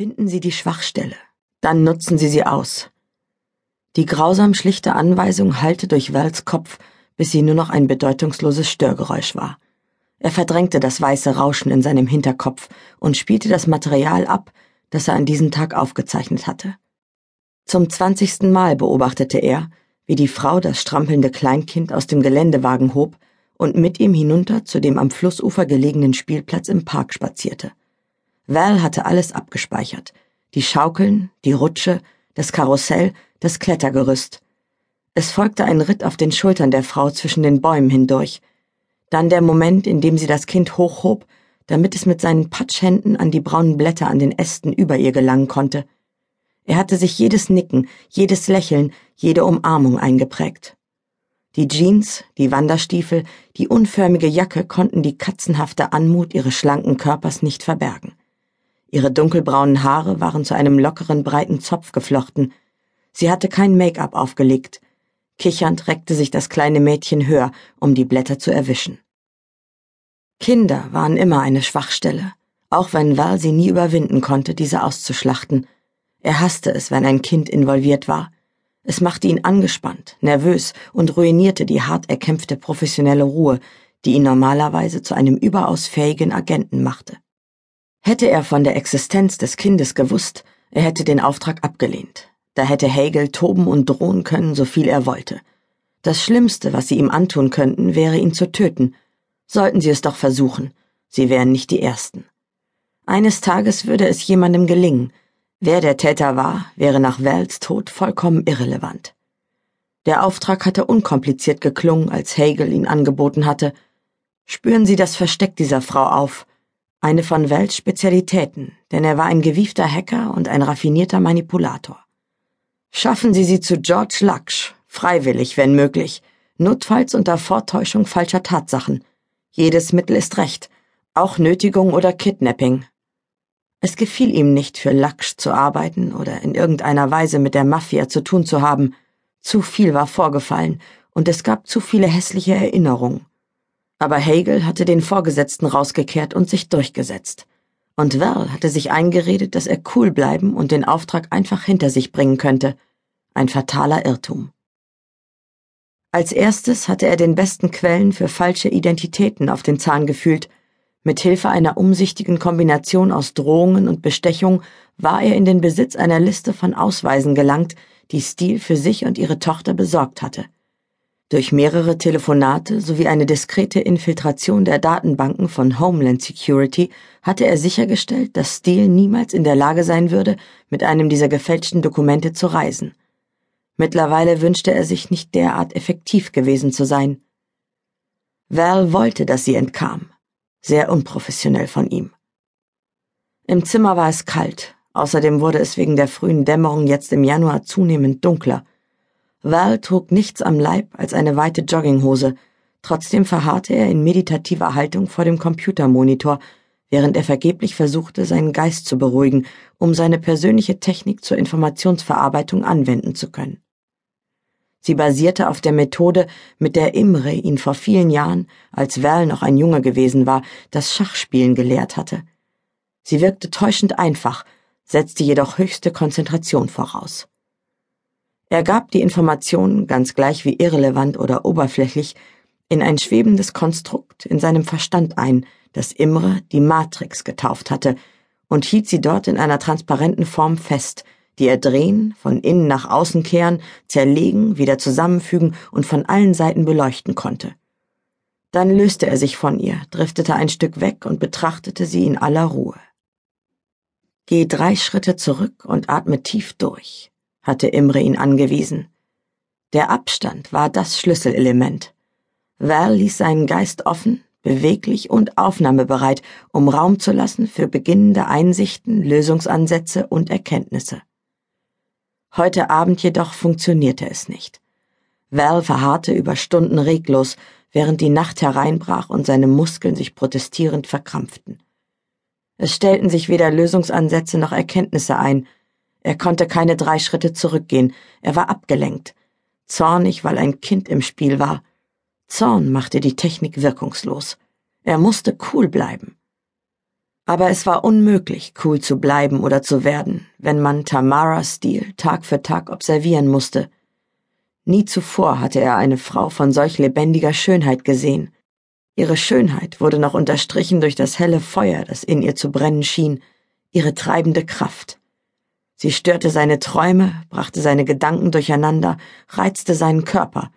Finden Sie die Schwachstelle, dann nutzen Sie sie aus. Die grausam schlichte Anweisung hallte durch Wals Kopf, bis sie nur noch ein bedeutungsloses Störgeräusch war. Er verdrängte das weiße Rauschen in seinem Hinterkopf und spielte das Material ab, das er an diesem Tag aufgezeichnet hatte. Zum zwanzigsten Mal beobachtete er, wie die Frau das strampelnde Kleinkind aus dem Geländewagen hob und mit ihm hinunter zu dem am Flussufer gelegenen Spielplatz im Park spazierte. Val hatte alles abgespeichert. Die Schaukeln, die Rutsche, das Karussell, das Klettergerüst. Es folgte ein Ritt auf den Schultern der Frau zwischen den Bäumen hindurch. Dann der Moment, in dem sie das Kind hochhob, damit es mit seinen Patschhänden an die braunen Blätter an den Ästen über ihr gelangen konnte. Er hatte sich jedes Nicken, jedes Lächeln, jede Umarmung eingeprägt. Die Jeans, die Wanderstiefel, die unförmige Jacke konnten die katzenhafte Anmut ihres schlanken Körpers nicht verbergen. Ihre dunkelbraunen Haare waren zu einem lockeren, breiten Zopf geflochten. Sie hatte kein Make-up aufgelegt. Kichernd reckte sich das kleine Mädchen höher, um die Blätter zu erwischen. Kinder waren immer eine Schwachstelle, auch wenn Val sie nie überwinden konnte, diese auszuschlachten. Er hasste es, wenn ein Kind involviert war. Es machte ihn angespannt, nervös und ruinierte die hart erkämpfte professionelle Ruhe, die ihn normalerweise zu einem überaus fähigen Agenten machte. Hätte er von der Existenz des Kindes gewusst, er hätte den Auftrag abgelehnt. Da hätte Hegel toben und drohen können, so viel er wollte. Das Schlimmste, was sie ihm antun könnten, wäre ihn zu töten. Sollten sie es doch versuchen. Sie wären nicht die Ersten. Eines Tages würde es jemandem gelingen. Wer der Täter war, wäre nach Wells Tod vollkommen irrelevant. Der Auftrag hatte unkompliziert geklungen, als Hegel ihn angeboten hatte. Spüren Sie das Versteck dieser Frau auf, eine von Wells Spezialitäten, denn er war ein gewiefter Hacker und ein raffinierter Manipulator. Schaffen Sie sie zu George Laksh, freiwillig, wenn möglich, notfalls unter Vortäuschung falscher Tatsachen. Jedes Mittel ist recht, auch Nötigung oder Kidnapping. Es gefiel ihm nicht, für Laksh zu arbeiten oder in irgendeiner Weise mit der Mafia zu tun zu haben. Zu viel war vorgefallen, und es gab zu viele hässliche Erinnerungen. Aber Hegel hatte den Vorgesetzten rausgekehrt und sich durchgesetzt. Und Val hatte sich eingeredet, dass er cool bleiben und den Auftrag einfach hinter sich bringen könnte. Ein fataler Irrtum. Als erstes hatte er den besten Quellen für falsche Identitäten auf den Zahn gefühlt. Mit Hilfe einer umsichtigen Kombination aus Drohungen und Bestechung war er in den Besitz einer Liste von Ausweisen gelangt, die Steele für sich und ihre Tochter besorgt hatte. Durch mehrere Telefonate sowie eine diskrete Infiltration der Datenbanken von Homeland Security hatte er sichergestellt, dass Steele niemals in der Lage sein würde, mit einem dieser gefälschten Dokumente zu reisen. Mittlerweile wünschte er sich nicht derart effektiv gewesen zu sein. Val wollte, dass sie entkam. Sehr unprofessionell von ihm. Im Zimmer war es kalt, außerdem wurde es wegen der frühen Dämmerung jetzt im Januar zunehmend dunkler. Val trug nichts am Leib als eine weite Jogginghose, trotzdem verharrte er in meditativer Haltung vor dem Computermonitor, während er vergeblich versuchte, seinen Geist zu beruhigen, um seine persönliche Technik zur Informationsverarbeitung anwenden zu können. Sie basierte auf der Methode, mit der Imre ihn vor vielen Jahren, als Val noch ein Junge gewesen war, das Schachspielen gelehrt hatte. Sie wirkte täuschend einfach, setzte jedoch höchste Konzentration voraus. Er gab die Informationen, ganz gleich wie irrelevant oder oberflächlich, in ein schwebendes Konstrukt in seinem Verstand ein, das Imre die Matrix getauft hatte, und hielt sie dort in einer transparenten Form fest, die er drehen, von innen nach außen kehren, zerlegen, wieder zusammenfügen und von allen Seiten beleuchten konnte. Dann löste er sich von ihr, driftete ein Stück weg und betrachtete sie in aller Ruhe. Geh drei Schritte zurück und atme tief durch hatte Imre ihn angewiesen. Der Abstand war das Schlüsselelement. Val ließ seinen Geist offen, beweglich und aufnahmebereit, um Raum zu lassen für beginnende Einsichten, Lösungsansätze und Erkenntnisse. Heute Abend jedoch funktionierte es nicht. Val verharrte über Stunden reglos, während die Nacht hereinbrach und seine Muskeln sich protestierend verkrampften. Es stellten sich weder Lösungsansätze noch Erkenntnisse ein, er konnte keine drei Schritte zurückgehen, er war abgelenkt, zornig, weil ein Kind im Spiel war. Zorn machte die Technik wirkungslos. Er musste cool bleiben. Aber es war unmöglich, cool zu bleiben oder zu werden, wenn man Tamaras Stil Tag für Tag observieren musste. Nie zuvor hatte er eine Frau von solch lebendiger Schönheit gesehen. Ihre Schönheit wurde noch unterstrichen durch das helle Feuer, das in ihr zu brennen schien, ihre treibende Kraft. Sie störte seine Träume, brachte seine Gedanken durcheinander, reizte seinen Körper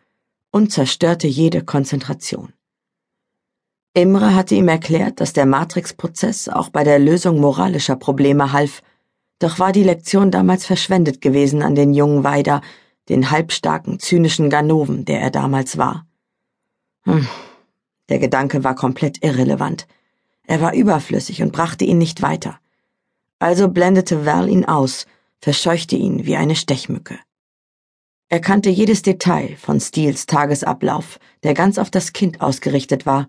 und zerstörte jede Konzentration. Imre hatte ihm erklärt, dass der Matrix-Prozess auch bei der Lösung moralischer Probleme half, doch war die Lektion damals verschwendet gewesen an den jungen Weider, den halbstarken, zynischen Ganoven, der er damals war. Hm. Der Gedanke war komplett irrelevant. Er war überflüssig und brachte ihn nicht weiter. Also blendete Val ihn aus, verscheuchte ihn wie eine Stechmücke. Er kannte jedes Detail von Steels Tagesablauf, der ganz auf das Kind ausgerichtet war.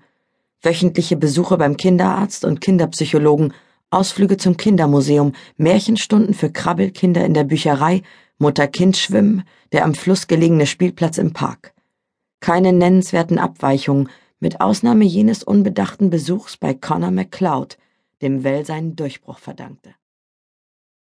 Wöchentliche Besuche beim Kinderarzt und Kinderpsychologen, Ausflüge zum Kindermuseum, Märchenstunden für Krabbelkinder in der Bücherei, Mutter-Kind-Schwimmen, der am Fluss gelegene Spielplatz im Park. Keine nennenswerten Abweichungen, mit Ausnahme jenes unbedachten Besuchs bei Connor McCloud, dem Well seinen Durchbruch verdankte.